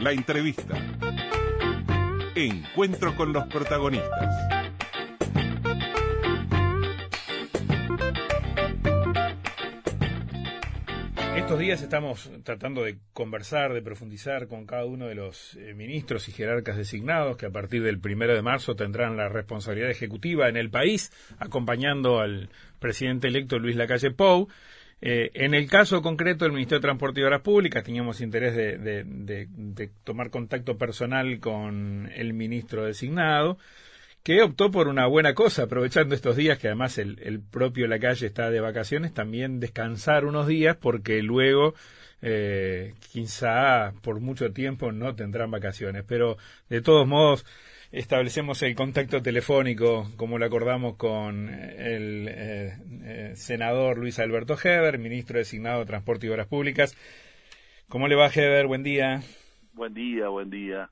La entrevista. Encuentro con los protagonistas. Estos días estamos tratando de conversar, de profundizar con cada uno de los eh, ministros y jerarcas designados que a partir del primero de marzo tendrán la responsabilidad ejecutiva en el país, acompañando al presidente electo Luis Lacalle Pou. Eh, en el caso concreto del Ministerio de Transporte y Obras Públicas, teníamos interés de tomar contacto personal con el ministro designado que optó por una buena cosa, aprovechando estos días que además el, el propio La Calle está de vacaciones, también descansar unos días porque luego eh, quizá por mucho tiempo no tendrán vacaciones. Pero de todos modos establecemos el contacto telefónico como lo acordamos con el eh, eh, senador Luis Alberto Heber, ministro designado de Transporte y Obras Públicas. ¿Cómo le va Heber? Buen día. Buen día, buen día.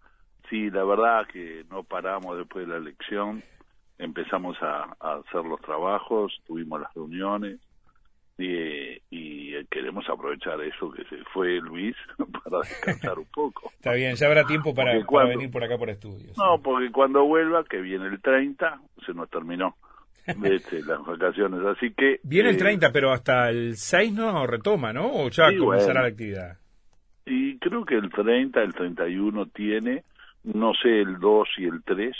Sí, la verdad que no paramos después de la elección, empezamos a, hacer los trabajos, tuvimos las reuniones y, queremos aprovechar eso que se fue Luis para descansar un poco. Está bien, ya habrá tiempo para, venir por acá por estudios. No, porque cuando vuelva, que viene el 30, se nos terminó. Este, las vacaciones, así que... Viene el 30, eh, pero hasta el 6 no retoma, ¿no? ¿O ya comenzará la actividad? Y creo que el 30, el 31 tiene, no sé el 2 y el 3,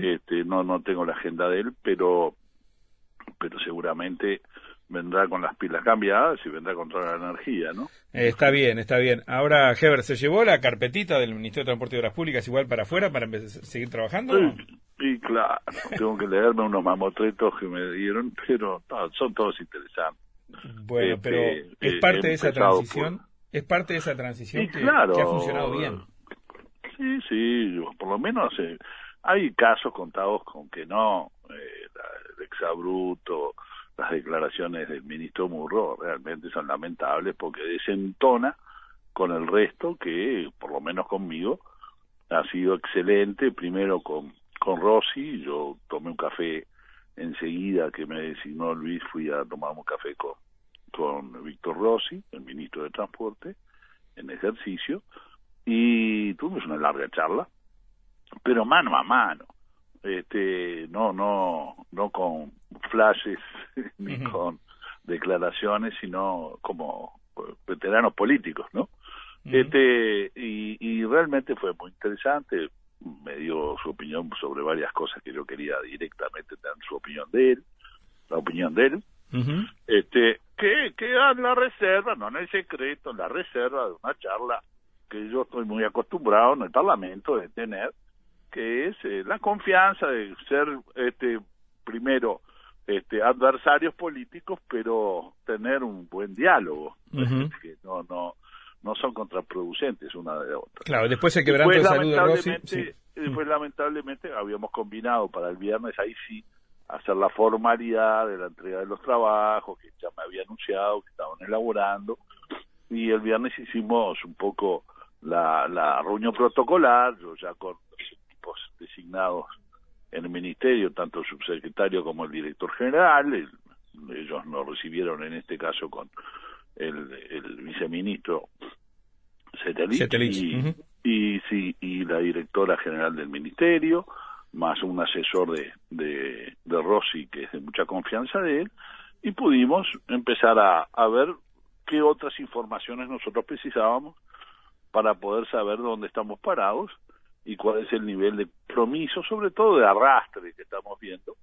este, no, no tengo la agenda de él, pero, pero seguramente vendrá con las pilas cambiadas y vendrá con toda la energía, ¿no? Eh, está bien, está bien. Ahora, Heber, ¿se llevó la carpetita del Ministerio de Transporte y Obras Públicas igual para afuera para seguir trabajando? Sí, claro, tengo que leerme unos mamotretos que me dieron, pero son todos interesantes. Bueno, pero este, es parte de esa transición, es parte de esa transición que, que ha funcionado bien. Sí, sí, por lo menos eh, hay casos contados con que no, eh, el exabruto, las declaraciones del ministro Murro realmente son lamentables porque desentona con el resto que, por lo menos conmigo, ha sido excelente, primero con, con Rossi, yo tomé un café enseguida que me designó Luis, fui a tomar un café con, con Víctor Rossi, el ministro de Transporte, en ejercicio, y tuvimos una larga charla, pero mano a mano, este, no, no, no con flashes ni con declaraciones, sino como veteranos políticos, ¿no? Este, y, y realmente fue muy interesante, me dio su opinión sobre varias cosas que yo quería directamente tener su opinión de él, la opinión de él, este, que queda la reserva, no en el secreto, en la reserva de una charla que yo estoy muy acostumbrado en el Parlamento de tener, que es eh, la confianza de ser este primero este adversarios políticos, pero tener un buen diálogo, que no no no son contraproducentes una de otra. Claro, después el quebranto de salud de Rossi, Después, lamentablemente, habíamos combinado para el viernes, ahí sí, hacer la formalidad de la entrega de los trabajos, que ya me había anunciado, que estaban elaborando, y el viernes hicimos un poco la, la reunión protocolar, yo ya con designados en el ministerio, tanto el subsecretario como el director general, ellos nos recibieron en este caso con el, el viceministro Cetelich, y, y, sí, y la directora general del ministerio, más un asesor de, de, de Rossi que es de mucha confianza de él, y pudimos empezar a, a ver qué otras informaciones nosotros precisábamos para poder saber dónde estamos parados y cuál es el nivel de compromiso, sobre todo de arrastre que estamos viendo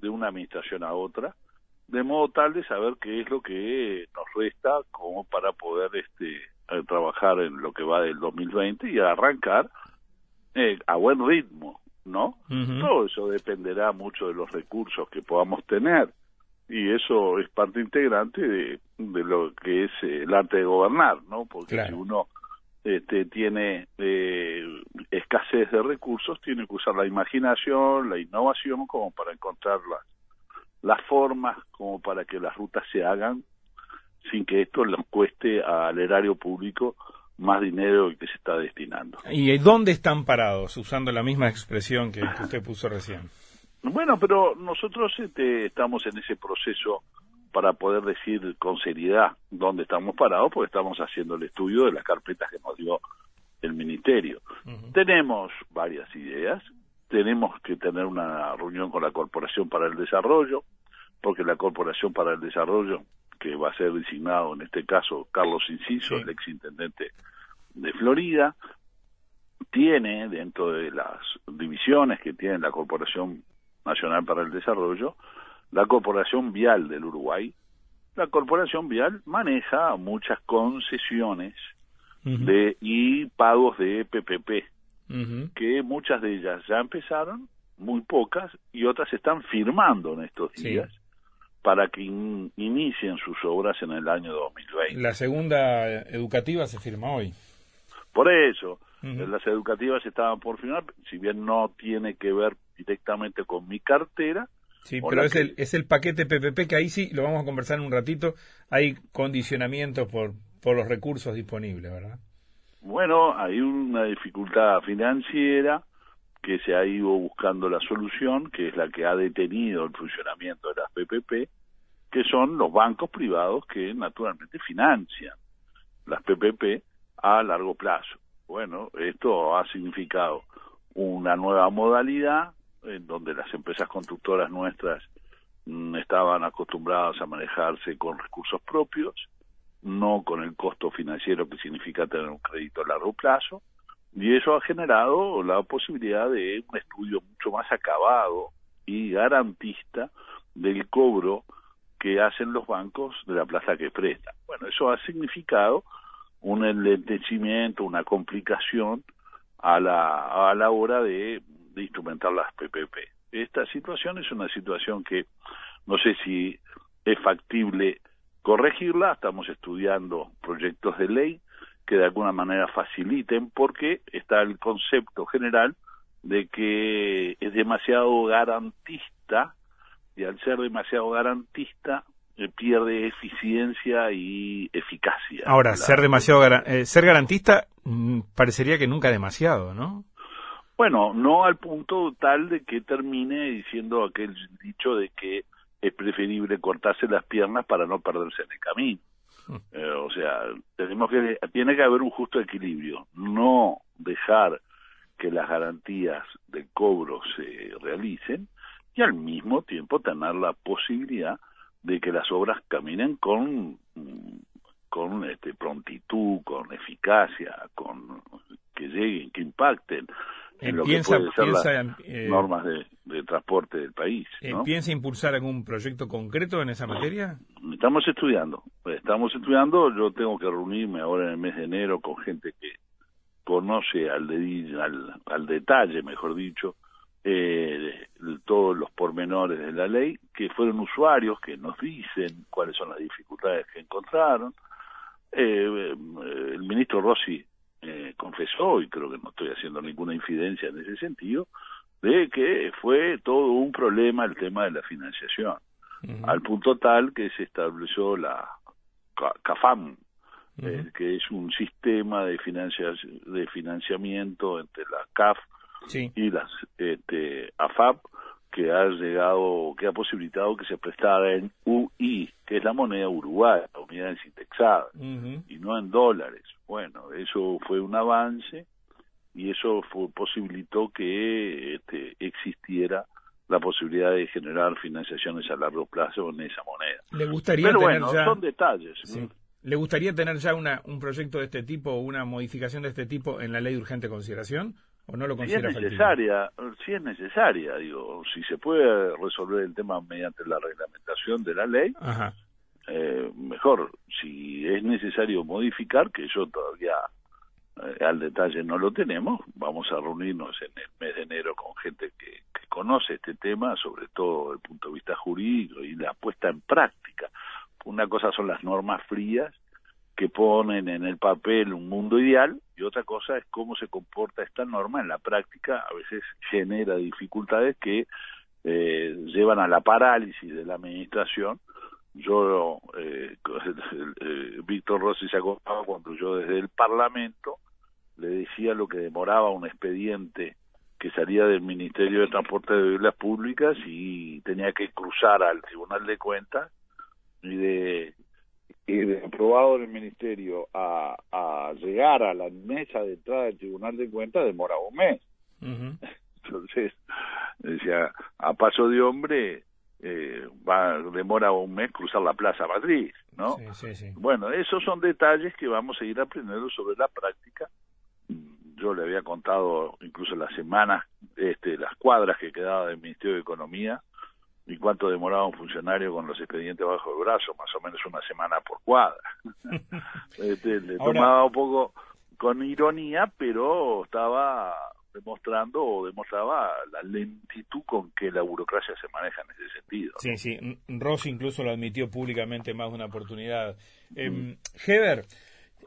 de una administración a otra, de modo tal de saber qué es lo que nos resta como para poder este eh, trabajar en lo que va del 2020 y arrancar eh, a buen ritmo, ¿no? Todo eso dependerá mucho de los recursos que podamos tener y eso es parte integrante de, de lo que es el arte de gobernar, ¿no? Porque si uno este, tiene eh, escasez de recursos, tiene que usar la imaginación, la innovación como para encontrar las, las formas, como para que las rutas se hagan sin que esto le cueste al erario público más dinero que se está destinando. ¿Y dónde están parados? Usando la misma expresión que, usted puso recién. Bueno, pero nosotros este, estamos en ese proceso para poder decir con seriedad dónde estamos parados, porque estamos haciendo el estudio de las carpetas que nos dio el ministerio. Tenemos varias ideas, tenemos que tener una reunión con la Corporación para el Desarrollo, porque la Corporación para el Desarrollo, que va a ser designado en este caso Carlos Inciso, el ex intendente de Florida, tiene dentro de las divisiones que tiene la Corporación Nacional para el Desarrollo, la Corporación Vial del Uruguay. La Corporación Vial maneja muchas concesiones de y pagos de PPP, que muchas de ellas ya empezaron, muy pocas, y otras están firmando en estos días. para que inicien sus obras en el año 2020. La segunda educativa se firma hoy. Por eso, las educativas estaban por firmar, si bien no tiene que ver directamente con mi cartera. Sí, pero es, el, es el paquete PPP que ahí sí, lo vamos a conversar en un ratito, hay condicionamientos por, por los recursos disponibles, ¿verdad? Bueno, hay una dificultad financiera que se ha ido buscando la solución, que es la que ha detenido el funcionamiento de las PPP, que son los bancos privados que naturalmente financian las PPP a largo plazo. Bueno, esto ha significado una nueva modalidad en donde las empresas constructoras nuestras mm, estaban acostumbradas a manejarse con recursos propios, no con el costo financiero que significa tener un crédito a largo plazo, y eso ha generado la posibilidad de un estudio mucho más acabado y garantista del cobro que hacen los bancos de la plaza que prestan. Bueno, eso ha significado un enlentecimiento, una complicación a la, a la hora de, de instrumentar las PPP. Esta situación es una situación que no sé si es factible corregirla, estamos estudiando proyectos de ley que de alguna manera faciliten porque está el concepto general de que es demasiado garantista y al ser demasiado garantista eh, pierde eficiencia y eficacia. Ahora, ser demasiado eh, ser garantista mm, parecería que nunca demasiado, ¿no? Bueno, no al punto tal de que termine diciendo aquel dicho de que es preferible cortarse las piernas para no perderse en el camino. Mm. Eh, o sea, tenemos que tiene que haber un justo equilibrio, no dejar que las garantías de cobro se realicen y al mismo tiempo tener la posibilidad de que las obras caminen con con este prontitud, con eficacia, con que lleguen, que impacten en lo que puede ser las eh, normas de, transporte del país. Eh, ¿Piensa impulsar algún proyecto concreto en esa materia? Estamos estudiando, estamos estudiando. Yo tengo que reunirme ahora en el mes de enero con gente que conoce al, al, al detalle, mejor dicho, eh, todos los pormenores de la ley, que fueron usuarios que nos dicen cuáles son las dificultades que encontraron. Eh, el ministro Rossi eh, confesó, y creo que no estoy haciendo ninguna infidencia en ese sentido, de que fue todo un problema el tema de la financiación, al punto tal que se estableció la CAFAM, eh, que es un sistema de, de financiamiento entre la CAF y las este, AFAP que ha llegado, que ha posibilitado que se prestara en UI, que es la moneda uruguaya, la unidad indexada, y no en dólares. Bueno, eso fue un avance y eso fue, posibilitó que este, existiera la posibilidad de generar financiaciones a largo plazo en esa moneda. ¿Le gustaría Pero tener bueno, ya... son detalles. ¿Le gustaría tener ya una, un proyecto de este tipo o una modificación de este tipo en la ley de urgente consideración? ¿O no lo considera si es necesaria, si es necesaria, digo, si se puede resolver el tema mediante la reglamentación de la ley, eh, mejor. Si es necesario modificar, que yo todavía eh, al detalle no lo tenemos, vamos a reunirnos en el mes de enero con gente que, que conoce este tema, sobre todo desde el punto de vista jurídico y la puesta en práctica. Una cosa son las normas frías que ponen en el papel un mundo ideal y otra cosa es cómo se comporta esta norma en la práctica, a veces genera dificultades que eh, llevan a la parálisis de la administración. Yo, eh, eh, Víctor Rossi se acordaba cuando yo desde el Parlamento le decía lo que demoraba un expediente que salía del Ministerio de Transporte de Viviendas Públicas y tenía que cruzar al Tribunal de Cuentas y de, y de aprobado en el ministerio a, a llegar a la mesa de entrada del Tribunal de Cuentas demora un mes. Entonces, decía, a paso de hombre, eh, va demora un mes cruzar la Plaza Madrid, ¿no? Sí, sí, sí. Bueno, esos son detalles que vamos a ir aprendiendo sobre la práctica. Yo le había contado incluso las semanas, este, las cuadras que quedaba del Ministerio de Economía y cuánto demoraba un funcionario con los expedientes bajo el brazo, más o menos una semana por cuadra. este, le Ahora- tomaba un poco con ironía, pero estaba demostrando o demostraba la lentitud con que la burocracia se maneja en ese sentido. Sí, sí. M- Ross incluso lo admitió públicamente en más de una oportunidad. Eh, Heber,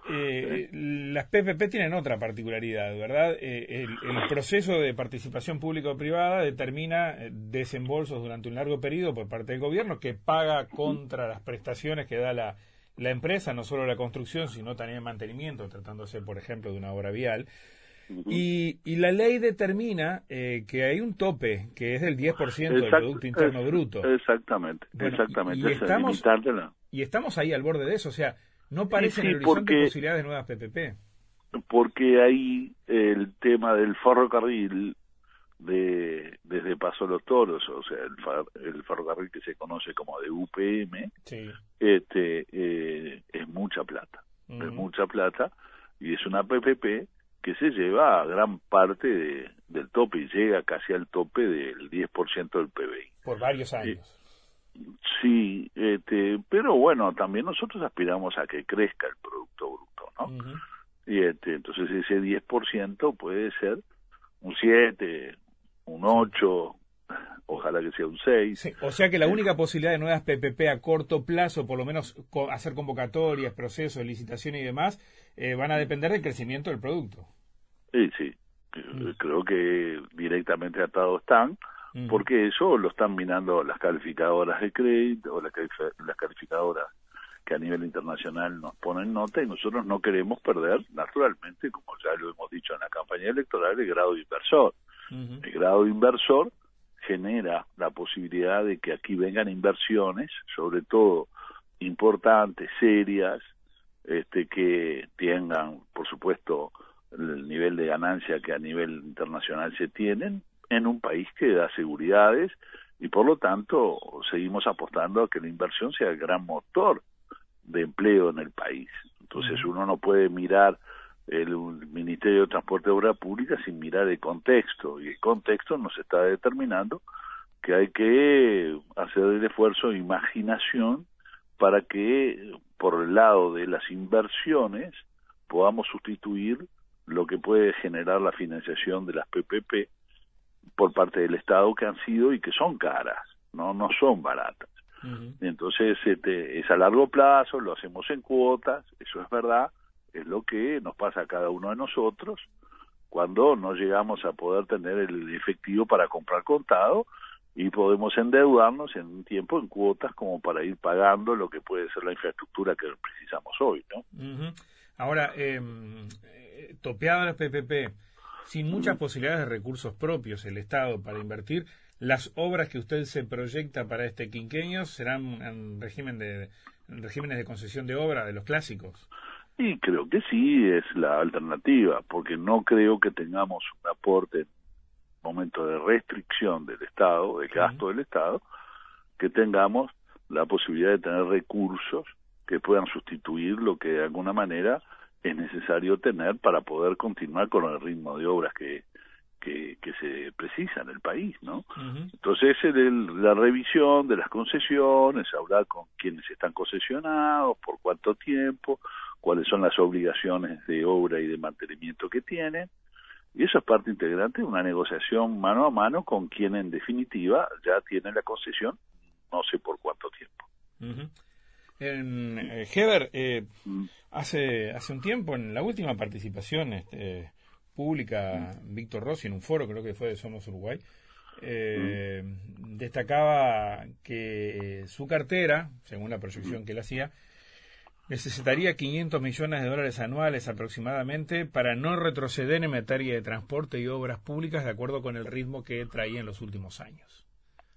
eh, las PPP tienen otra particularidad, ¿verdad? Eh, el, el proceso de participación público-privada determina eh, desembolsos durante un largo periodo por parte del gobierno que paga contra las prestaciones que da la, la empresa, no solo la construcción, sino también el mantenimiento, tratándose, por ejemplo, de una obra vial. Y, y la ley determina eh, que hay un tope, que es del 10% del Exact- Producto Interno es- Bruto. Exactamente, Bueno, exactamente. y estamos- Y ahí al borde de eso, o sea, no parece sí, el horizonte porque- posibilidades de nuevas PPP. porque ahí el tema del ferrocarril de desde Paso Los Toros, o sea, el, fer- el ferrocarril que se conoce como de UPM, Sí. este eh, es mucha plata, es mucha plata y es una PPP que se lleva a gran parte de- del tope y llega casi al tope del 10% del PBI. Por varios años. Sí, este, pero bueno, también nosotros aspiramos a que crezca el Producto Bruto, ¿no? Ujú. Y este, entonces ese 10% puede ser un 7, un 8, ojalá que sea un 6. Sí, O sea que la única posibilidad de nuevas PPP a corto plazo, por lo menos co- hacer convocatorias, procesos, licitaciones y demás, eh, van a depender del crecimiento del producto. Sí, sí. Eh, Creo que directamente atados están, Ujú. porque eso lo están mirando las calificadoras de crédito o las, las calificadoras que a nivel internacional nos ponen nota y nosotros no queremos perder, naturalmente, como ya lo hemos dicho en la campaña electoral, el grado inversor. Ujú. El grado inversor genera la posibilidad de que aquí vengan inversiones, sobre todo importantes, serias, este, que tengan, por supuesto, el nivel de ganancia que a nivel internacional se tienen en un país que da seguridades y por lo tanto seguimos apostando a que la inversión sea el gran motor de empleo en el país. Entonces uno no puede mirar el Ministerio de Transporte y Obra Pública sin mirar el contexto y el contexto nos está determinando que hay que hacer el esfuerzo de imaginación para que por el lado de las inversiones podamos sustituir lo que puede generar la financiación de las PPP por parte del Estado que han sido y que son caras, no no son baratas. Ujú. Entonces este, es a largo plazo, lo hacemos en cuotas, eso es verdad, es lo que nos pasa a cada uno de nosotros cuando no llegamos a poder tener el efectivo para comprar contado y podemos endeudarnos en un tiempo en cuotas como para ir pagando lo que puede ser la infraestructura que precisamos hoy, ¿no? Ujú. Ahora, eh, eh, topeado las PPP, sin muchas posibilidades de recursos propios el Estado para invertir, las obras que usted se proyecta para este quinquenio serán en régimen de en regímenes de concesión de obra de los clásicos. Y creo que sí es la alternativa, porque no creo que tengamos un aporte en momento de restricción del Estado, de gasto del Estado, que tengamos la posibilidad de tener recursos que puedan sustituir lo que de alguna manera es necesario tener para poder continuar con el ritmo de obras que, que, que se precisa en el país, ¿no? Entonces, el- la revisión de las concesiones, hablar con quienes están concesionados, por cuánto tiempo, cuáles son las obligaciones de obra y de mantenimiento que tienen, y eso es parte integrante de una negociación mano a mano con quien en definitiva ya tiene la concesión, no sé por cuánto tiempo. Eh, Heber, eh, Mm. hace, hace un tiempo, en la última participación este, pública, Víctor Rossi, en un foro, creo que fue de Somos Uruguay, eh, destacaba que su cartera, según la proyección que él hacía, necesitaría 500 millones de dólares anuales aproximadamente para no retroceder en materia de transporte y obras públicas de acuerdo con el ritmo que traía en los últimos años.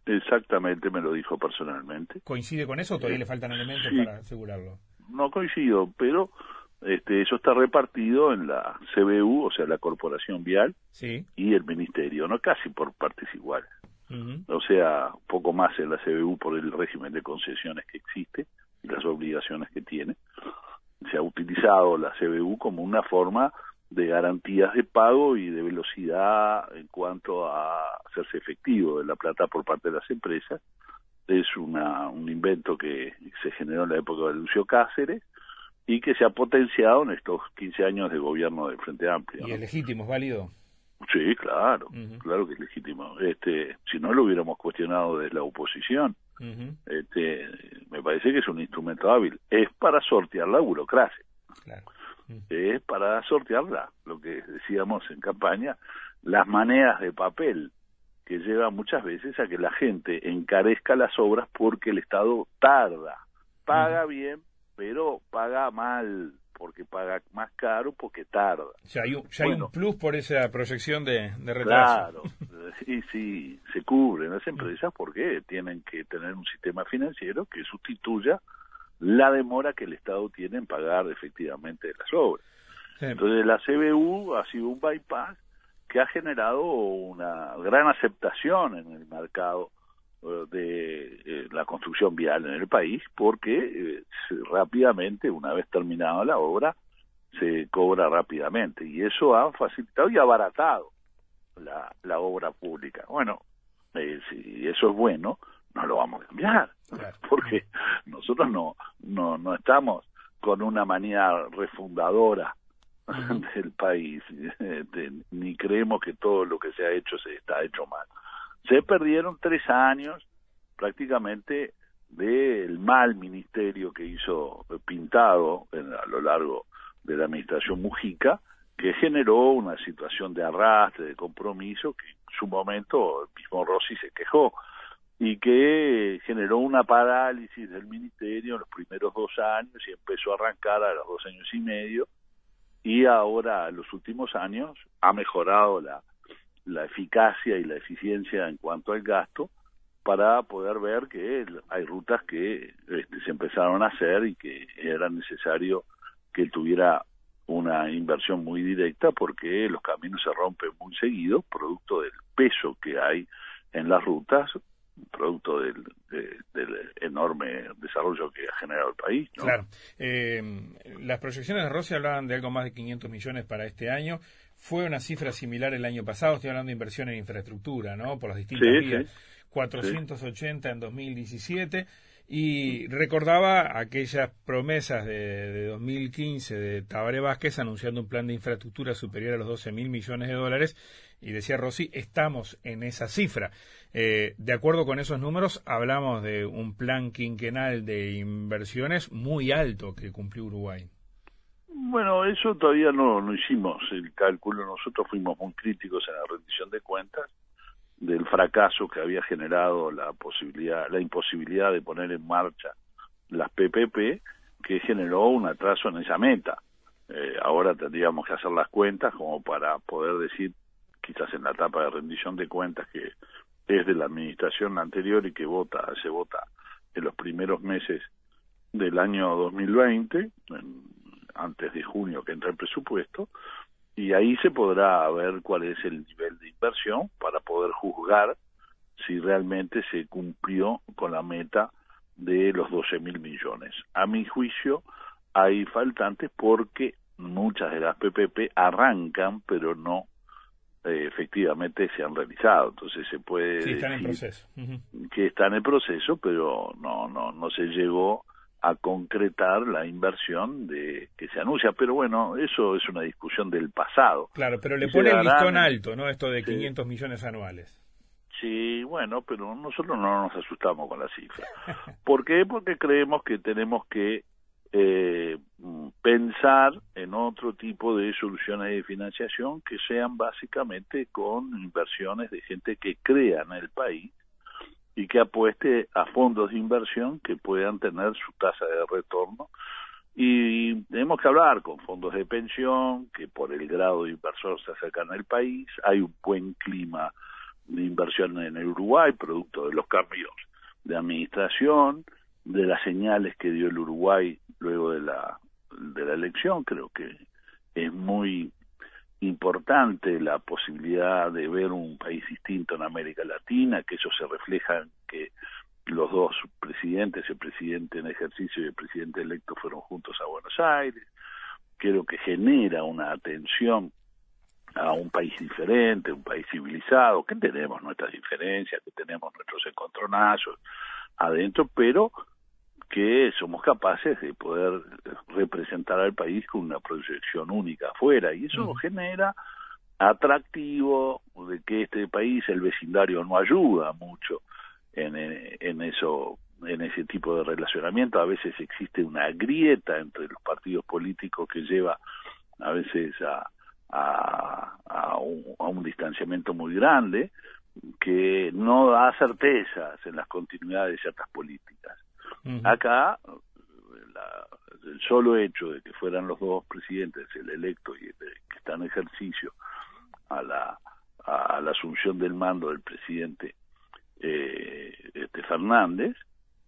Exactamente, me lo dijo personalmente. ¿Coincide con eso o todavía le faltan elementos para asegurarlo? No coincido, pero este, eso está repartido en la CBU, o sea, la Corporación Vial, sí. y el Ministerio, no casi por partes iguales. O sea, poco más en la CBU por el régimen de concesiones que existe y las obligaciones que tiene. Se ha utilizado la CBU como una forma de garantías de pago y de velocidad en cuanto a hacerse efectivo de la plata por parte de las empresas. Es una, un invento que se generó en la época de Lucio Cáceres y que se ha potenciado en estos 15 años de gobierno del Frente Amplio. ¿Y es legítimo, es válido? Sí, claro, claro que es legítimo. Este, si no lo hubiéramos cuestionado desde la oposición, este, me parece que es un instrumento hábil. Es para sortear la burocracia. Es para sortearla, lo que decíamos en campaña, las maneras de papel que llevan muchas veces a que la gente encarezca las obras porque el Estado tarda, paga bien, pero paga mal porque paga más caro porque tarda. Ya hay un, hay un plus por esa proyección de, de retraso. Claro, y sí, se cubren las empresas porque tienen que tener un sistema financiero que sustituya la demora que el Estado tiene en pagar efectivamente las obras. Entonces la CBU ha sido un bypass que ha generado una gran aceptación en el mercado de eh, la construcción vial en el país porque eh, rápidamente, una vez terminada la obra, se cobra rápidamente y eso ha facilitado y abaratado la, la obra pública. Bueno, eh, si eso es bueno, no lo vamos a cambiar porque nosotros no, no, no estamos con una manía refundadora del país, ni creemos que todo lo que se ha hecho se está hecho mal. Se perdieron tres años prácticamente del mal ministerio que hizo pintado a lo largo de la administración Mujica, que generó una situación de arrastre, de compromiso, que en su momento el mismo Rossi se quejó, y que generó una parálisis del ministerio en los primeros dos años y empezó a arrancar a los dos años y medio, y ahora en los últimos años ha mejorado la, la eficacia y la eficiencia en cuanto al gasto para poder ver que hay rutas que este, se empezaron a hacer y que era necesario que tuviera una inversión muy directa porque los caminos se rompen muy seguido producto del peso que hay en las rutas producto del, del enorme desarrollo que ha generado el país. Claro. Eh, las proyecciones de Rossi hablaban de algo más de 500 millones para este año. Fue una cifra similar el año pasado, estoy hablando de inversión en infraestructura, ¿no? Por las distintas vías. 480 en 2017 y recordaba aquellas promesas de, 2015 de Tabaré Vázquez anunciando un plan de infraestructura superior a los 12 mil millones de dólares y decía Rossi, estamos en esa cifra. Eh, de acuerdo con esos números, hablamos de un plan quinquenal de inversiones muy alto que cumplió Uruguay. Bueno, eso todavía no, no hicimos el cálculo. Nosotros fuimos muy críticos en la rendición de cuentas del fracaso que había generado la posibilidad, la imposibilidad de poner en marcha las PPP, que generó un atraso en esa meta. Eh, ahora tendríamos que hacer las cuentas como para poder decir, quizás en la etapa de rendición de cuentas que es de la administración anterior y que vota, se vota en los primeros meses del año 2020, antes de junio que entra el presupuesto, y ahí se podrá ver cuál es el nivel de inversión para poder juzgar si realmente se cumplió con la meta de los 12 mil millones. A mi juicio hay faltantes porque muchas de las PPP arrancan pero no eh, efectivamente se han realizado. Entonces se puede sí, están en proceso. que están en el proceso pero no no no se llegó a concretar la inversión de que se anuncia. Pero bueno, eso es una discusión del pasado. Claro, pero le pone el listón alto, ¿no? Esto de 500 millones anuales. Sí, bueno, pero nosotros no nos asustamos con la cifra. ¿Por qué? Porque creemos que tenemos que eh, pensar en otro tipo de soluciones de financiación que sean básicamente con inversiones de gente que crea en el país y que apueste a fondos de inversión que puedan tener su tasa de retorno. Y tenemos que hablar con fondos de pensión que por el grado de inversor se acercan al país, hay un buen clima de inversión en el Uruguay, producto de los cambios de administración, de las señales que dio el Uruguay luego de la, de la elección. Creo que es muy importante la posibilidad de ver un país distinto en América Latina, que eso se refleja en que los dos presidentes, el presidente en ejercicio y el presidente electo fueron juntos a Buenos Aires. Creo que genera una atención a un país diferente, un país civilizado, que tenemos nuestras diferencias, que tenemos nuestros encontronazos adentro, pero que somos capaces de poder representar al país con una proyección única afuera. Y eso genera atractivo de que este país el vecindario no ayuda mucho en, en eso en ese tipo de relacionamiento. A veces existe una grieta entre los partidos políticos que lleva a veces a a, a, un, a un distanciamiento muy grande que no da certezas en las continuidades de ciertas políticas. Acá, la, el solo hecho de que fueran los dos presidentes, el electo y el que está en ejercicio, a la, a la asunción del mando del presidente eh, este Fernández,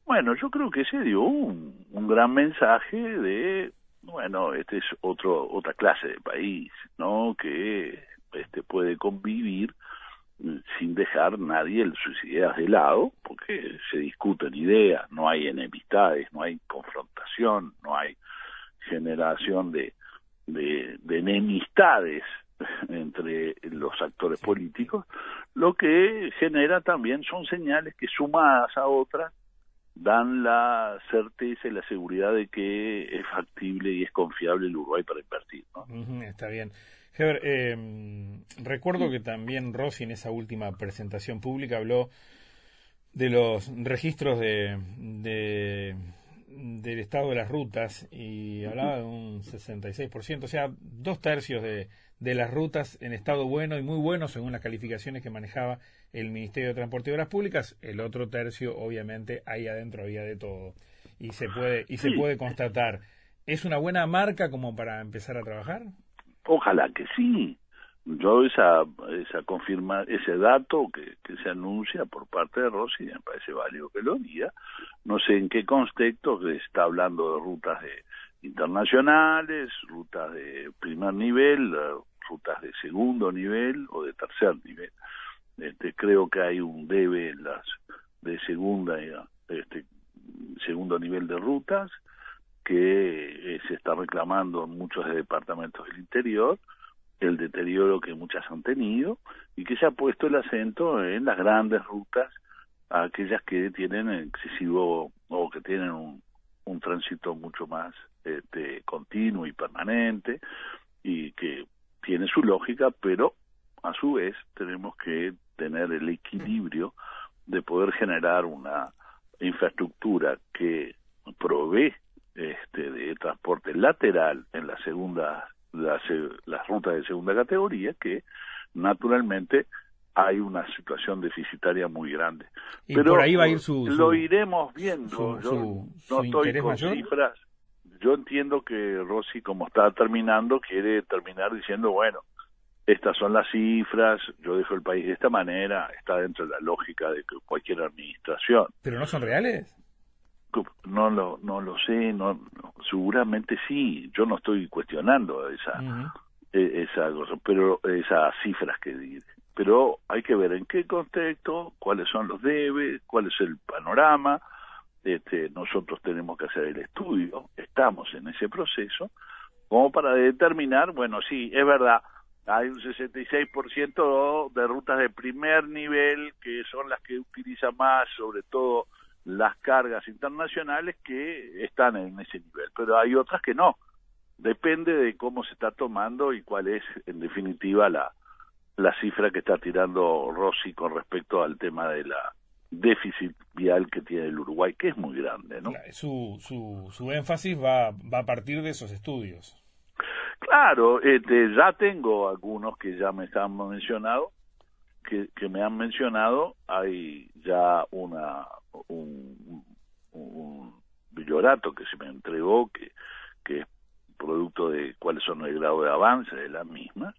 bueno, yo creo que se dio un, un gran mensaje de bueno, este es otro otra clase de país, ¿no? Que este puede convivir sin dejar nadie sus ideas de lado, porque se discuten ideas, no hay enemistades, no hay confrontación, no hay generación de, de, de enemistades entre los actores políticos, lo que genera también son señales que sumadas a otras dan la certeza y la seguridad de que es factible y es confiable el Uruguay para invertir. ¿no? está bien. Heber, eh, recuerdo que también Rossi en esa última presentación pública habló de los registros de, de del estado de las rutas y hablaba de un 66%, o sea, dos tercios de, de las rutas en estado bueno y muy bueno según las calificaciones que manejaba el Ministerio de Transporte y Obras Públicas, el otro tercio obviamente ahí adentro había de todo y se puede y se puede constatar. ¿Es una buena marca como para empezar a trabajar? Ojalá que sí. Yo esa esa confirma ese dato que, que se anuncia por parte de Rossi me parece válido que lo diga. No sé en qué contexto que está hablando de rutas de internacionales, rutas de primer nivel, rutas de segundo nivel o de tercer nivel. Este, creo que hay un debe en las de segunda este segundo nivel de rutas que eh, se está reclamando en muchos departamentos del interior el deterioro que muchas han tenido y que se ha puesto el acento en las grandes rutas aquellas que tienen excesivo o que tienen un, un tránsito mucho más este, continuo y permanente y que tiene su lógica, pero a su vez tenemos que tener el equilibrio de poder generar una infraestructura que provee este de transporte lateral en la segunda las, rutas de segunda categoría que naturalmente hay una situación deficitaria muy grande. Pero por ahí va a ir su, lo iremos viendo. yo no estoy con cifras. Yo entiendo que Rossi, como está terminando, quiere terminar diciendo, bueno, estas son las cifras, yo dejo el país de esta manera, está dentro de la lógica de cualquier administración. ¿Pero no son reales? No lo, no lo sé, no, seguramente sí, yo no estoy cuestionando esa, e, esa cosa, pero esas cifras que dice. Pero hay que ver en qué contexto, cuáles son los debes, cuál es el panorama. Este, nosotros tenemos que hacer el estudio, estamos en ese proceso, como para determinar, bueno, sí, es verdad, hay un 66% de rutas de primer nivel que son las que utilizan más, sobre todo las cargas internacionales que están en ese nivel, pero hay otras que no. Depende de cómo se está tomando y cuál es, en definitiva, la, la cifra que está tirando Rossi con respecto al tema de la déficit vial que tiene el Uruguay, que es muy grande, ¿no? Su, su, su énfasis va, va a partir de esos estudios. Claro, este, ya tengo algunos que ya me han mencionado, que, que me han mencionado, hay ya una un, un billorato que se me entregó que, que es producto de cuáles son el grado de avance de las mismas,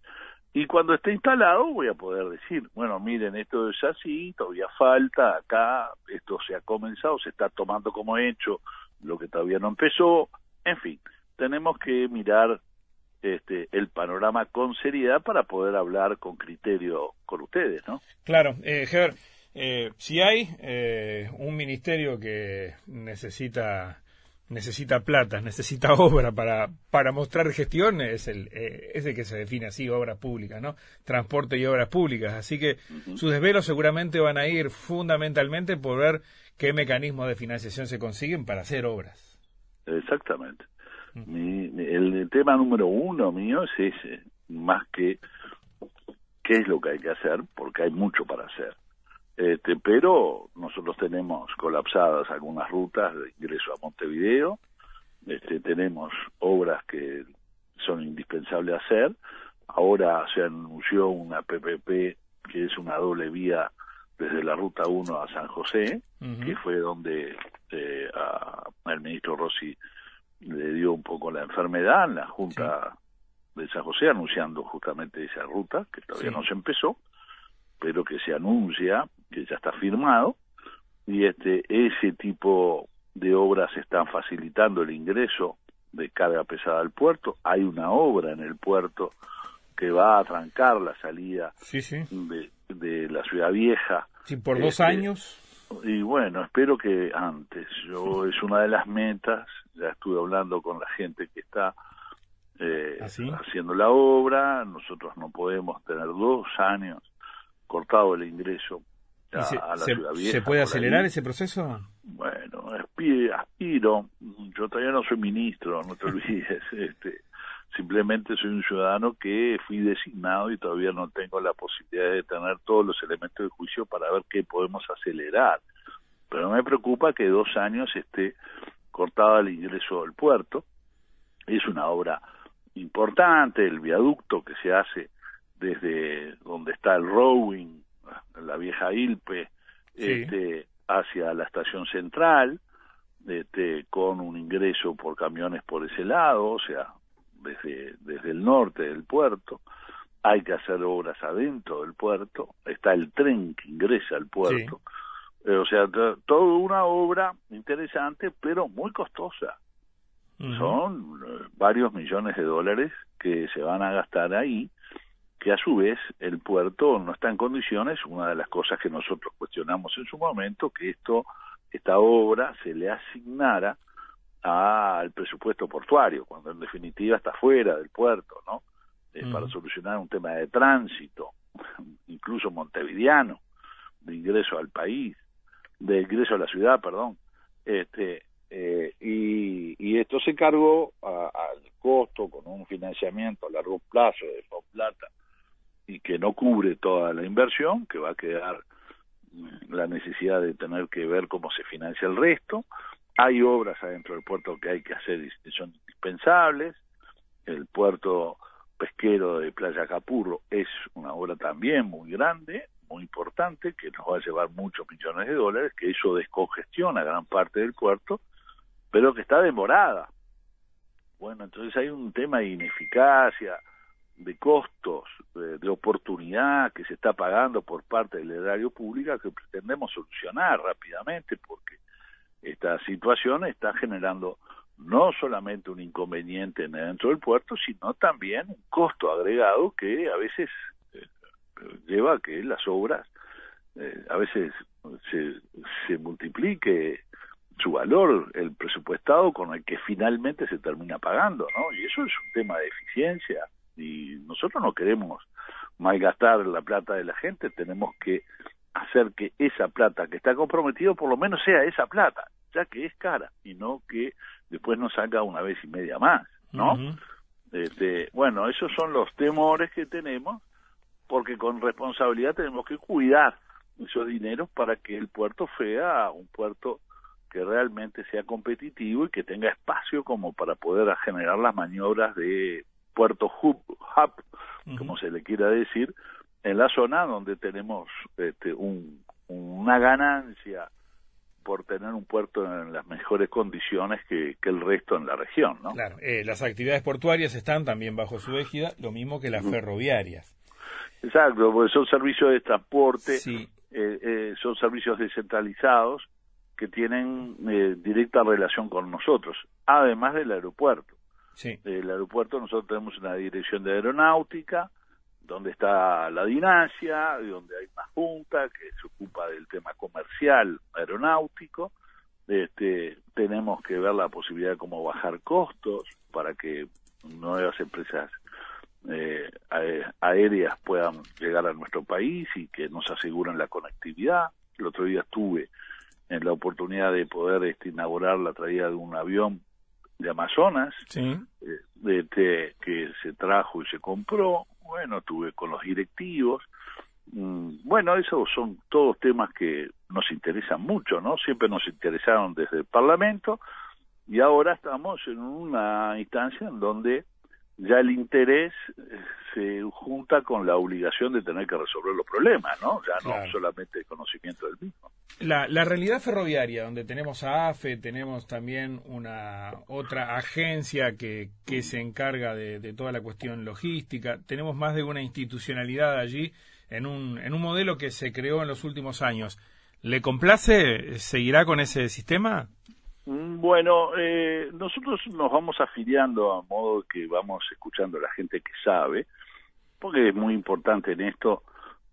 Y cuando esté instalado voy a poder decir, bueno, miren, esto es así, todavía falta, acá esto se ha comenzado, se está tomando como hecho lo que todavía no empezó, en fin, tenemos que mirar este, el panorama con seriedad para poder hablar con criterio con ustedes, ¿no? Claro, eh, eh, si hay eh, un ministerio que necesita necesita plata, necesita obra para, para mostrar gestión, es el, eh, es el que se define así, obras públicas, ¿no? Transporte y obras públicas. Así que sus desvelos seguramente van a ir fundamentalmente por ver qué mecanismos de financiación se consiguen para hacer obras. Exactamente. el, tema número uno mío es ese, más que qué es lo que hay que hacer, porque hay mucho para hacer. Este, pero nosotros tenemos colapsadas algunas rutas de ingreso a Montevideo, este, tenemos obras que son indispensables hacer, ahora se anunció una PPP que es una doble vía desde la ruta 1 a San José, que fue donde eh, al ministro Rossi le dio un poco la enfermedad en la Junta de San José, anunciando justamente esa ruta, que todavía no se empezó, pero que se anuncia que ya está firmado y este ese tipo de obras están facilitando el ingreso de carga pesada al puerto. Hay una obra en el puerto que va a trancar la salida De, la ciudad vieja. Sí, por dos este, años. Y bueno, espero que antes. Yo es una de las metas. Ya estuve hablando con la gente que está eh, ¿Ah, haciendo la obra. Nosotros no podemos tener dos años cortado el ingreso se, puede acelerar ese proceso? Bueno, aspiro, yo todavía no soy ministro, no te olvides, este, simplemente soy un ciudadano que fui designado y todavía no tengo la posibilidad de tener todos los elementos de juicio para ver qué podemos acelerar. Pero me preocupa que dos años esté cortado el ingreso al puerto. Es una obra importante, el viaducto que se hace desde donde está el rowing la vieja Ilpe, este, hacia la estación central, este, con un ingreso por camiones por ese lado, o sea, desde, desde el norte del puerto. Hay que hacer obras adentro del puerto, está el tren que ingresa al puerto. Eh, o sea, toda una obra interesante, pero muy costosa. Son eh, varios millones de dólares que se van a gastar ahí que a su vez el puerto no está en condiciones, una de las cosas que nosotros cuestionamos en su momento, que esto, esta obra se le asignara al presupuesto portuario, cuando en definitiva está fuera del puerto, ¿no? Eh, para solucionar un tema de tránsito, incluso montevideano, de ingreso al país, de ingreso a la ciudad, perdón, este, eh, y, y, esto se cargó al costo con un financiamiento a largo plazo de Plata y que no cubre toda la inversión, que va a quedar mm, la necesidad de tener que ver cómo se financia el resto. Hay obras adentro del puerto que hay que hacer y son indispensables. El puerto pesquero de Playa Capurro es una obra también muy grande, muy importante, que nos va a llevar muchos millones de dólares, que eso descongestiona gran parte del puerto, pero que está demorada. Bueno, entonces hay un tema de ineficacia, de costos, de, oportunidad que se está pagando por parte del erario público que pretendemos solucionar rápidamente porque esta situación está generando no solamente un inconveniente dentro del puerto, sino también un costo agregado que a veces eh, lleva a que las obras eh, a veces se, se multiplique su valor, el presupuestado con el que finalmente se termina pagando, ¿no? Y eso es un tema de eficiencia y nosotros no queremos malgastar la plata de la gente, tenemos que hacer que esa plata que está comprometido por lo menos sea esa plata, ya que es cara y no que después nos salga una vez y media más, ¿no? este, bueno, esos son los temores que tenemos porque con responsabilidad tenemos que cuidar esos dineros para que el puerto sea un puerto que realmente sea competitivo y que tenga espacio como para poder generar las maniobras de puerto hub, hub como se le quiera decir, en la zona donde tenemos este, un, una ganancia por tener un puerto en las mejores condiciones que, el resto en la región, ¿no? Claro, eh, las actividades portuarias están también bajo su égida, lo mismo que las ferroviarias. Exacto, porque son servicios de transporte, Sí. eh, eh, son servicios descentralizados que tienen eh, directa relación con nosotros, además del aeropuerto. Sí. El aeropuerto nosotros tenemos una dirección de aeronáutica, donde está la dinasia, donde hay una junta que se ocupa del tema comercial aeronáutico. Este, tenemos que ver la posibilidad de cómo bajar costos para que nuevas empresas eh, aé- aéreas puedan llegar a nuestro país y que nos aseguren la conectividad. El otro día estuve en la oportunidad de poder este, inaugurar la traída de un avión de Amazonas Sí. eh, que se trajo y se compró. Bueno, estuve con los directivos. Mm, Bueno, esos son todos temas que nos interesan mucho, ¿no? Siempre nos interesaron desde el Parlamento y ahora estamos en una instancia en donde ya el interés eh, se junta con la obligación de tener que resolver los problemas, ¿no? Ya Claro. no solamente el conocimiento del mismo. La, la realidad ferroviaria, donde tenemos a AFE, tenemos también una otra agencia que, que se encarga de, de toda la cuestión logística, tenemos más de una institucionalidad allí en un, en un modelo que se creó en los últimos años. ¿Le complace? ¿Seguirá con ese sistema? Mm, Bueno, eh, nosotros nos vamos afiliando a modo que vamos escuchando a la gente que sabe, porque es muy importante en esto,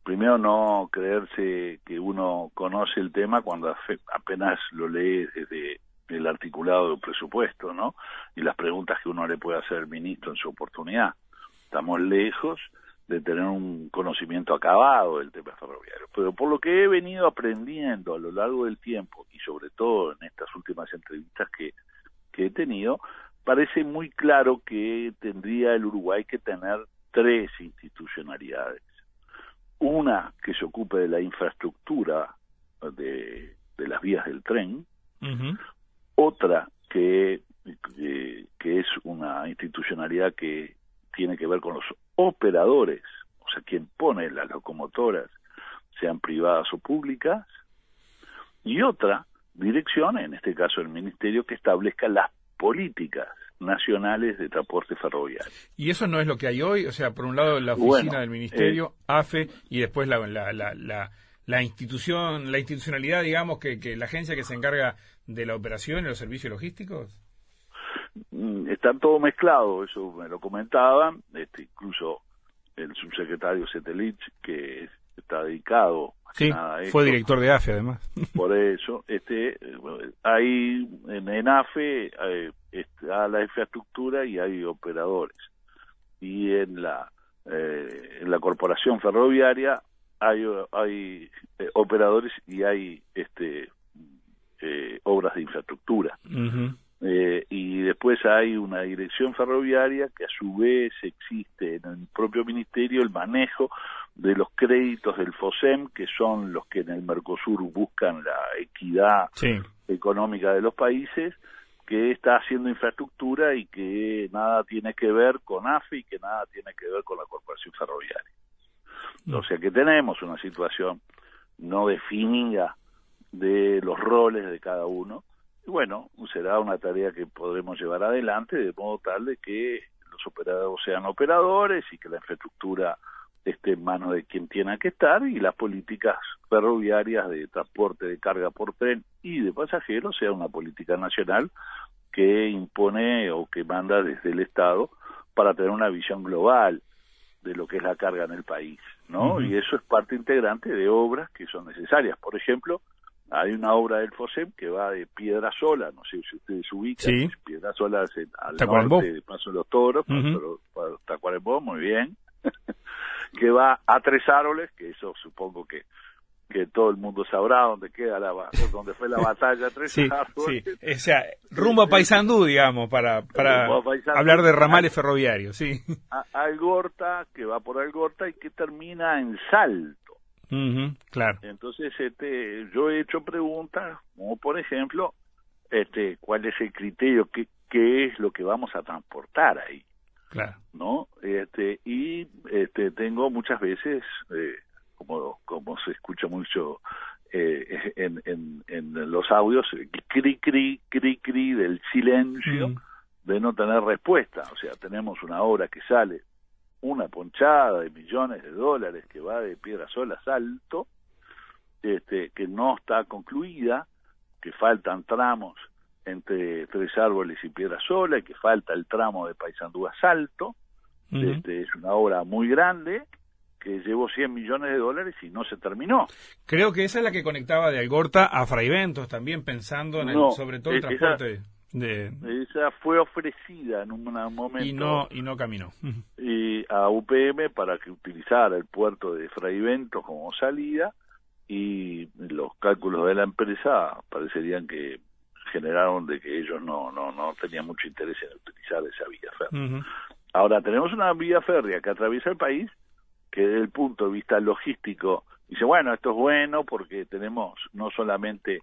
primero no creerse que uno conoce el tema cuando apenas lo lee desde el articulado del presupuesto, ¿no? Y las preguntas que uno le puede hacer al ministro en su oportunidad. Estamos lejos de tener un conocimiento acabado del tema ferroviario. Pero por lo que he venido aprendiendo a lo largo del tiempo y sobre todo en estas últimas entrevistas que, que he tenido, parece muy claro que tendría el Uruguay que tener tres institucionalidades. Una que se ocupe de la infraestructura de, de las vías del tren, otra que, que, que es una institucionalidad que tiene que ver con los operadores, o sea, quien pone las locomotoras, sean privadas o públicas, y otra dirección, en este caso el Ministerio, que establezca las políticas nacionales de transporte ferroviario. ¿Y eso no es lo que hay hoy? O sea, por un lado la oficina Bueno, del Ministerio, AFE, y después la, la, la, la, la institución, la institucionalidad, digamos, que, que la agencia que se encarga de la operación y los servicios logísticos. Mm, Está todo mezclado, eso me lo comentaban, este, incluso el subsecretario Setelich, que está dedicado Sí, nada a fue esto, director de AFE además. Por eso, este, hay en ENAFE eh, está la infraestructura y hay operadores. Y en la eh, en la corporación ferroviaria hay hay eh, operadores y hay este eh, obras de infraestructura. Ujú. Eh, y después hay una dirección ferroviaria que a su vez existe en el propio ministerio el manejo de los créditos del FOSEM, que son los que en el Mercosur buscan la equidad Sí. económica de los países, que está haciendo infraestructura y que nada tiene que ver con AFE y que nada tiene que ver con la Corporación Ferroviaria. O sea que tenemos una situación no definida de los roles de cada uno. Y bueno, será una tarea que podremos llevar adelante de modo tal de que los operadores sean operadores y que la infraestructura esté en manos de quien tiene que estar y las políticas ferroviarias de transporte de carga por tren y de pasajeros sea una política nacional que impone o que manda desde el Estado para tener una visión global de lo que es la carga en el país, ¿no? Y eso es parte integrante de obras que son necesarias. Por ejemplo, hay una obra del FOSEM que va de Piedra Sola, no sé si ustedes ubican, Sí. Piedra Sola es al Tacuarembó. norte de Paso de los Toros, Ujú. Paso- Paso- Tacuarembó, muy bien, que va a Tres Árboles, que eso supongo que que todo el mundo sabrá dónde queda la dónde fue la batalla Tres Sí, sí. Árboles. O sea, rumbo a Paysandú, digamos, para, para Paysandú. hablar de ramales ferroviarios, sí. a Algorta, que va por Algorta y que termina en Ujú, Claro. Entonces, este, yo he hecho preguntas, como por ejemplo, este, ¿cuál es el criterio? ¿Qué, qué es lo que vamos a transportar ahí? Claro. ¿No? Este, y este, tengo muchas veces, eh, como, como se escucha mucho eh, en, en, en los audios, cri, cri, cri, cri del silencio de no tener respuesta. O sea, tenemos una obra que sale una ponchada de millones de dólares que va de Piedra Sola a Salto, este, que no está concluida, que faltan tramos entre Tres Árboles y Piedra Sola, y que falta el tramo de Paysandú a Salto. este, es una obra muy grande que llevó 100 millones de dólares y no se terminó. Creo que esa es la que conectaba de Algorta a Fraiventos, también pensando en el, sobre todo el esa- transporte de... Esa fue ofrecida en un momento Y no, y no caminó. y a UPM para que utilizara el puerto de Fraiventos como salida y los cálculos de la empresa parecerían que generaron de que ellos no no no tenían mucho interés en utilizar esa vía férrea. Ujú. Ahora tenemos una vía férrea que atraviesa el país que desde el punto de vista logístico dice bueno esto es bueno porque tenemos no solamente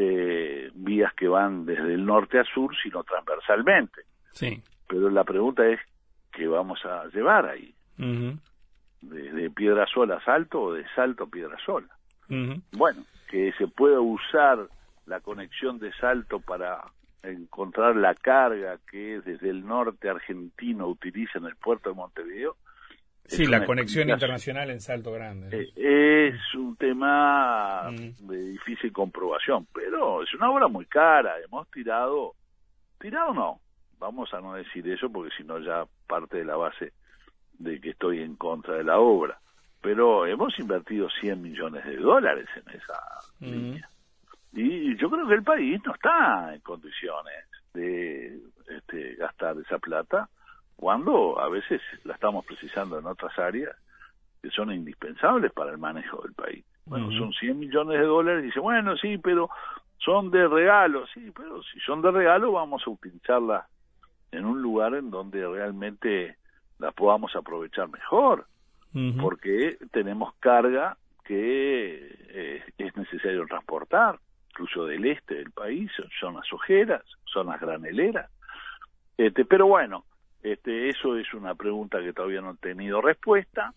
eh, vías que van desde el norte a sur sino transversalmente Sí. pero la pregunta es qué vamos a llevar ahí Ujú. de, de piedra sola a salto o de salto a piedra sola bueno que se pueda usar la conexión de salto para encontrar la carga que desde el norte argentino utiliza en el puerto de Montevideo Sí, la conexión internacional en Salto Grande. Eh, es un tema Mm. de difícil comprobación, pero es una obra muy cara. Hemos tirado, tirado no, vamos a no decir eso porque si no ya parte de la base de que estoy en contra de la obra. Pero hemos invertido 100 millones de dólares en esa Mm. línea. Y yo creo que el país no está en condiciones de este, gastar esa plata cuando a veces la estamos precisando en otras áreas que son indispensables para el manejo del país. Bueno, son 100 millones de dólares y dice, bueno, sí, pero son de regalo, sí, pero si son de regalo vamos a utilizarlas en un lugar en donde realmente las podamos aprovechar mejor, porque tenemos carga que eh, es necesario transportar, incluso del este del país, son zonas ojeras, zonas graneleras. Este, pero bueno, este, eso es una pregunta que todavía no ha tenido respuesta.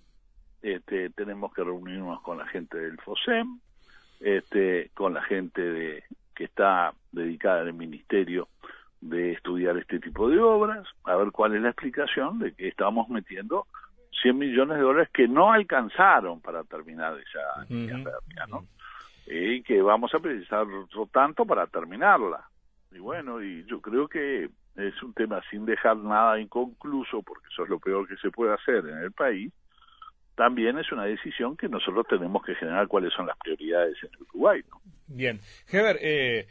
Este, tenemos que reunirnos con la gente del FOSEM, este, con la gente de, que está dedicada en el ministerio de estudiar este tipo de obras, a ver cuál es la explicación de que estamos metiendo 100 millones de dólares que no alcanzaron para terminar esa línea férrea, ¿no? Y que vamos a precisar otro tanto para terminarla. Y bueno, y yo creo que es un tema sin dejar nada inconcluso, porque eso es lo peor que se puede hacer en el país, también es una decisión que nosotros tenemos que generar cuáles son las prioridades en el Uruguay, ¿no? Bien. Heber, eh,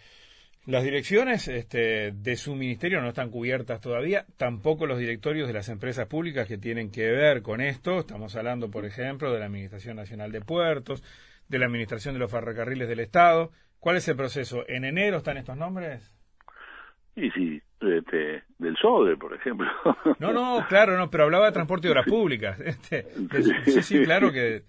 las direcciones este, de su ministerio no están cubiertas todavía, tampoco los directorios de las empresas públicas que tienen que ver con esto. Estamos hablando, por ejemplo, de la Administración Nacional de Puertos, de la Administración de los Ferrocarriles del Estado. ¿Cuál es el proceso? ¿En enero están estos nombres? Y sí, este, del SODE, por ejemplo. No, no, claro, no, pero hablaba de transporte y obras públicas. Este, sí, sí, claro que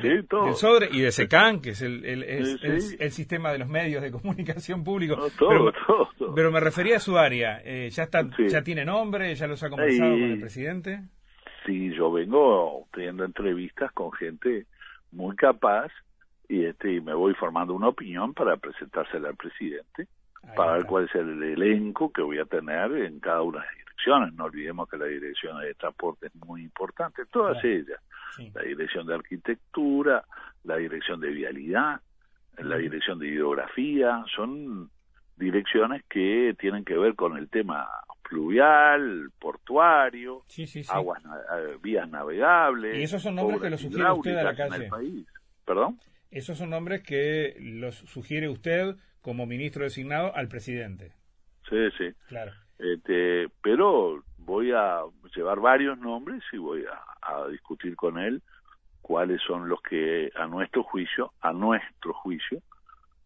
Sí, todo. del y de SECAN, que es el, el- el- el sistema de los medios de comunicación público. No, todo, pero, todo, todo. pero me refería a su área. Eh, ¿ya, está, Sí. ¿Ya tiene nombre? ¿Ya los ha conversado Ahí- con el presidente? Sí, yo vengo teniendo entrevistas con gente muy capaz y este y me voy formando una opinión para presentársela al presidente para ver cuál es el elenco que voy a tener en cada una de las direcciones. No olvidemos que la dirección de transporte es muy importante, todas Claro. ellas. Sí. La dirección de arquitectura, la dirección de vialidad, la dirección de hidrografía, son direcciones que tienen que ver con el tema fluvial, portuario, Sí, sí, sí. aguas, eh, vías navegables. ¿Y esos son nombres que obras lo sugiere usted a la calle? país. ¿Perdón? Esos son nombres que los sugiere usted como ministro designado al presidente. Sí, sí. Claro. Este, pero voy a llevar varios nombres y voy a, a discutir con él cuáles son los que a nuestro juicio, a nuestro juicio,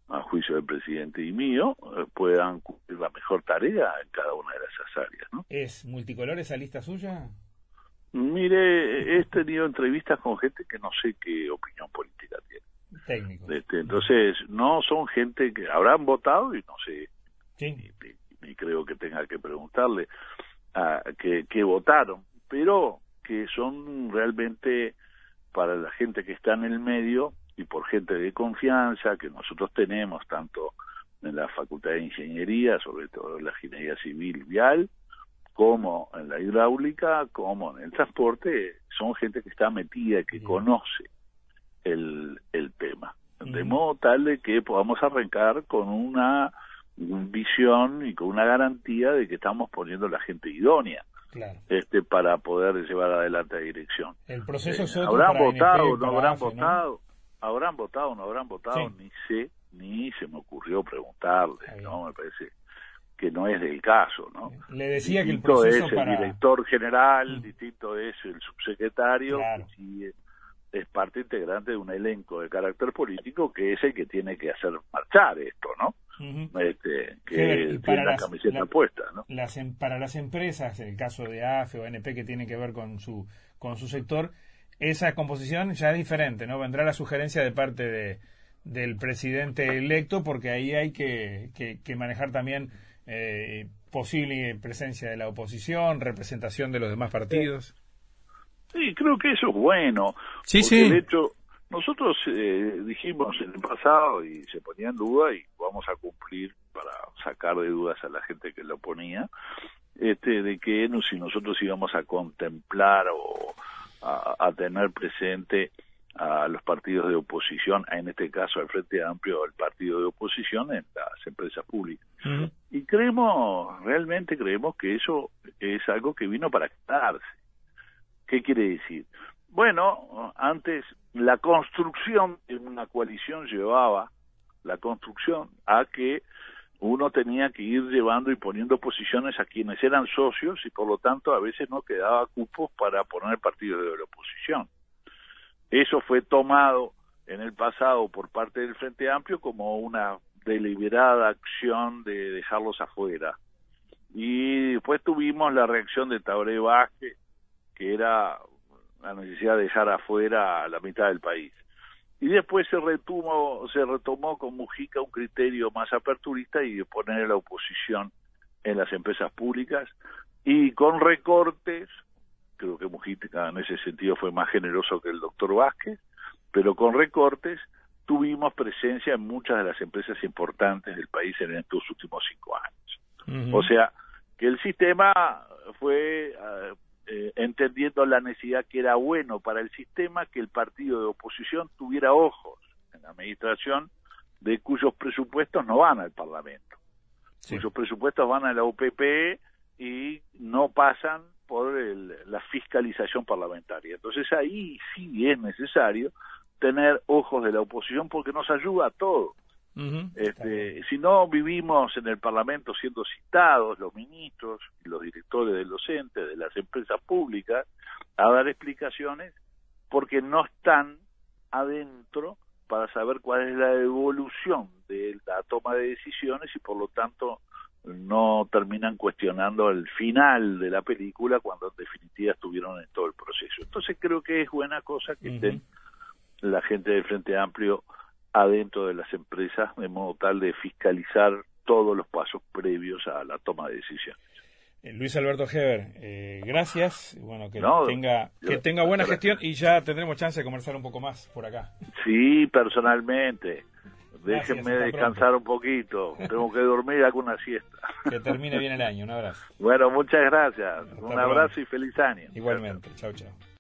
a juicio del presidente y mío, eh, puedan cumplir la mejor tarea en cada una de esas áreas, ¿no? ¿Es multicolor esa lista suya? Mire, he tenido entrevistas con gente que no sé qué opinión política tiene. Técnico. Este, entonces, no son gente que habrán votado y no sé, Sí. ni, ni creo que tenga que preguntarle a que, que votaron, pero que son realmente para la gente que está en el medio y por gente de confianza que nosotros tenemos tanto en la Facultad de Ingeniería, sobre todo en la Ingeniería Civil Vial, como en la hidráulica, como en el transporte, son gente que está metida, que conoce el, el tema. De modo tal de que podamos arrancar con una visión y con una garantía de que estamos poniendo la gente idónea este para poder llevar adelante la dirección. El proceso eh, habrán votado, no habrán votado, habrán votado, no habrán votado, ni sé, ni se me ocurrió preguntarle, ¿no? Me parece que no es del caso, ¿no? Le decía que el proceso es el director general, mm. distinto es el subsecretario, que es parte integrante de un elenco de carácter político que es el que tiene que hacer marchar esto, ¿no? este, que tiene la camiseta puesta, ¿no? Las, em, para las empresas, en el caso de AFE o ANP que tiene que ver con su, con su sector, esa composición ya es diferente, ¿no? Vendrá la sugerencia de parte de, del presidente electo porque ahí hay que, que, manejar también eh, posible presencia de la oposición, representación de los demás partidos. Sí, creo que eso es bueno. Sí, sí. De hecho, nosotros eh, dijimos en el pasado y se ponía en duda y vamos a cumplir para sacar de dudas a la gente que lo ponía, este, de que no, si nosotros íbamos a contemplar o a, tener presente a los partidos de oposición, en este caso al Frente Amplio, el partido de oposición en las empresas públicas. Y creemos, realmente creemos que eso es algo que vino para quedarse. ¿Qué quiere decir? Bueno, antes la construcción de una coalición llevaba la construcción a que uno tenía que ir llevando y poniendo posiciones a quienes eran socios y por lo tanto a veces no quedaba cupos para poner partidos de la oposición. Eso fue tomado en el pasado por parte del Frente Amplio como una deliberada acción de dejarlos afuera. Y después tuvimos la reacción de Taure Vázquez, que era la necesidad de dejar afuera a la mitad del país. Y después se retomó, se retomó con Mujica un criterio más aperturista y de poner a la oposición en las empresas públicas y con recortes, creo que Mujica en ese sentido fue más generoso que el doctor Vázquez, pero con recortes tuvimos presencia en muchas de las empresas importantes del país en estos últimos cinco años. O sea, que el sistema fue eh, eh, entendiendo la necesidad que era bueno para el sistema que el partido de oposición tuviera ojos en la administración de cuyos presupuestos no van al Parlamento, cuyos presupuestos van a la UPP y no pasan por la fiscalización parlamentaria. Entonces ahí sí es necesario tener ojos de la oposición porque nos ayuda a todos este, si no vivimos en el Parlamento siendo citados los ministros y los directores del docente de las empresas públicas a dar explicaciones porque no están adentro para saber cuál es la evolución de la toma de decisiones y por lo tanto no terminan cuestionando el final de la película cuando en definitiva estuvieron en todo el proceso. Entonces creo que es buena cosa que estén la gente del Frente Amplio adentro de las empresas de modo tal de fiscalizar todos los pasos previos a la toma de decisiones. Eh, Luis Alberto Heber, eh, gracias. Bueno, que tenga que tenga buena gestión y ya tendremos chance de conversar un poco más por acá. Sí, personalmente. Déjenme descansar un poquito. Tengo que dormir alguna siesta. Que termine bien el año. Un abrazo. Bueno, muchas gracias. un abrazo y feliz año. Igualmente. Chao, chao.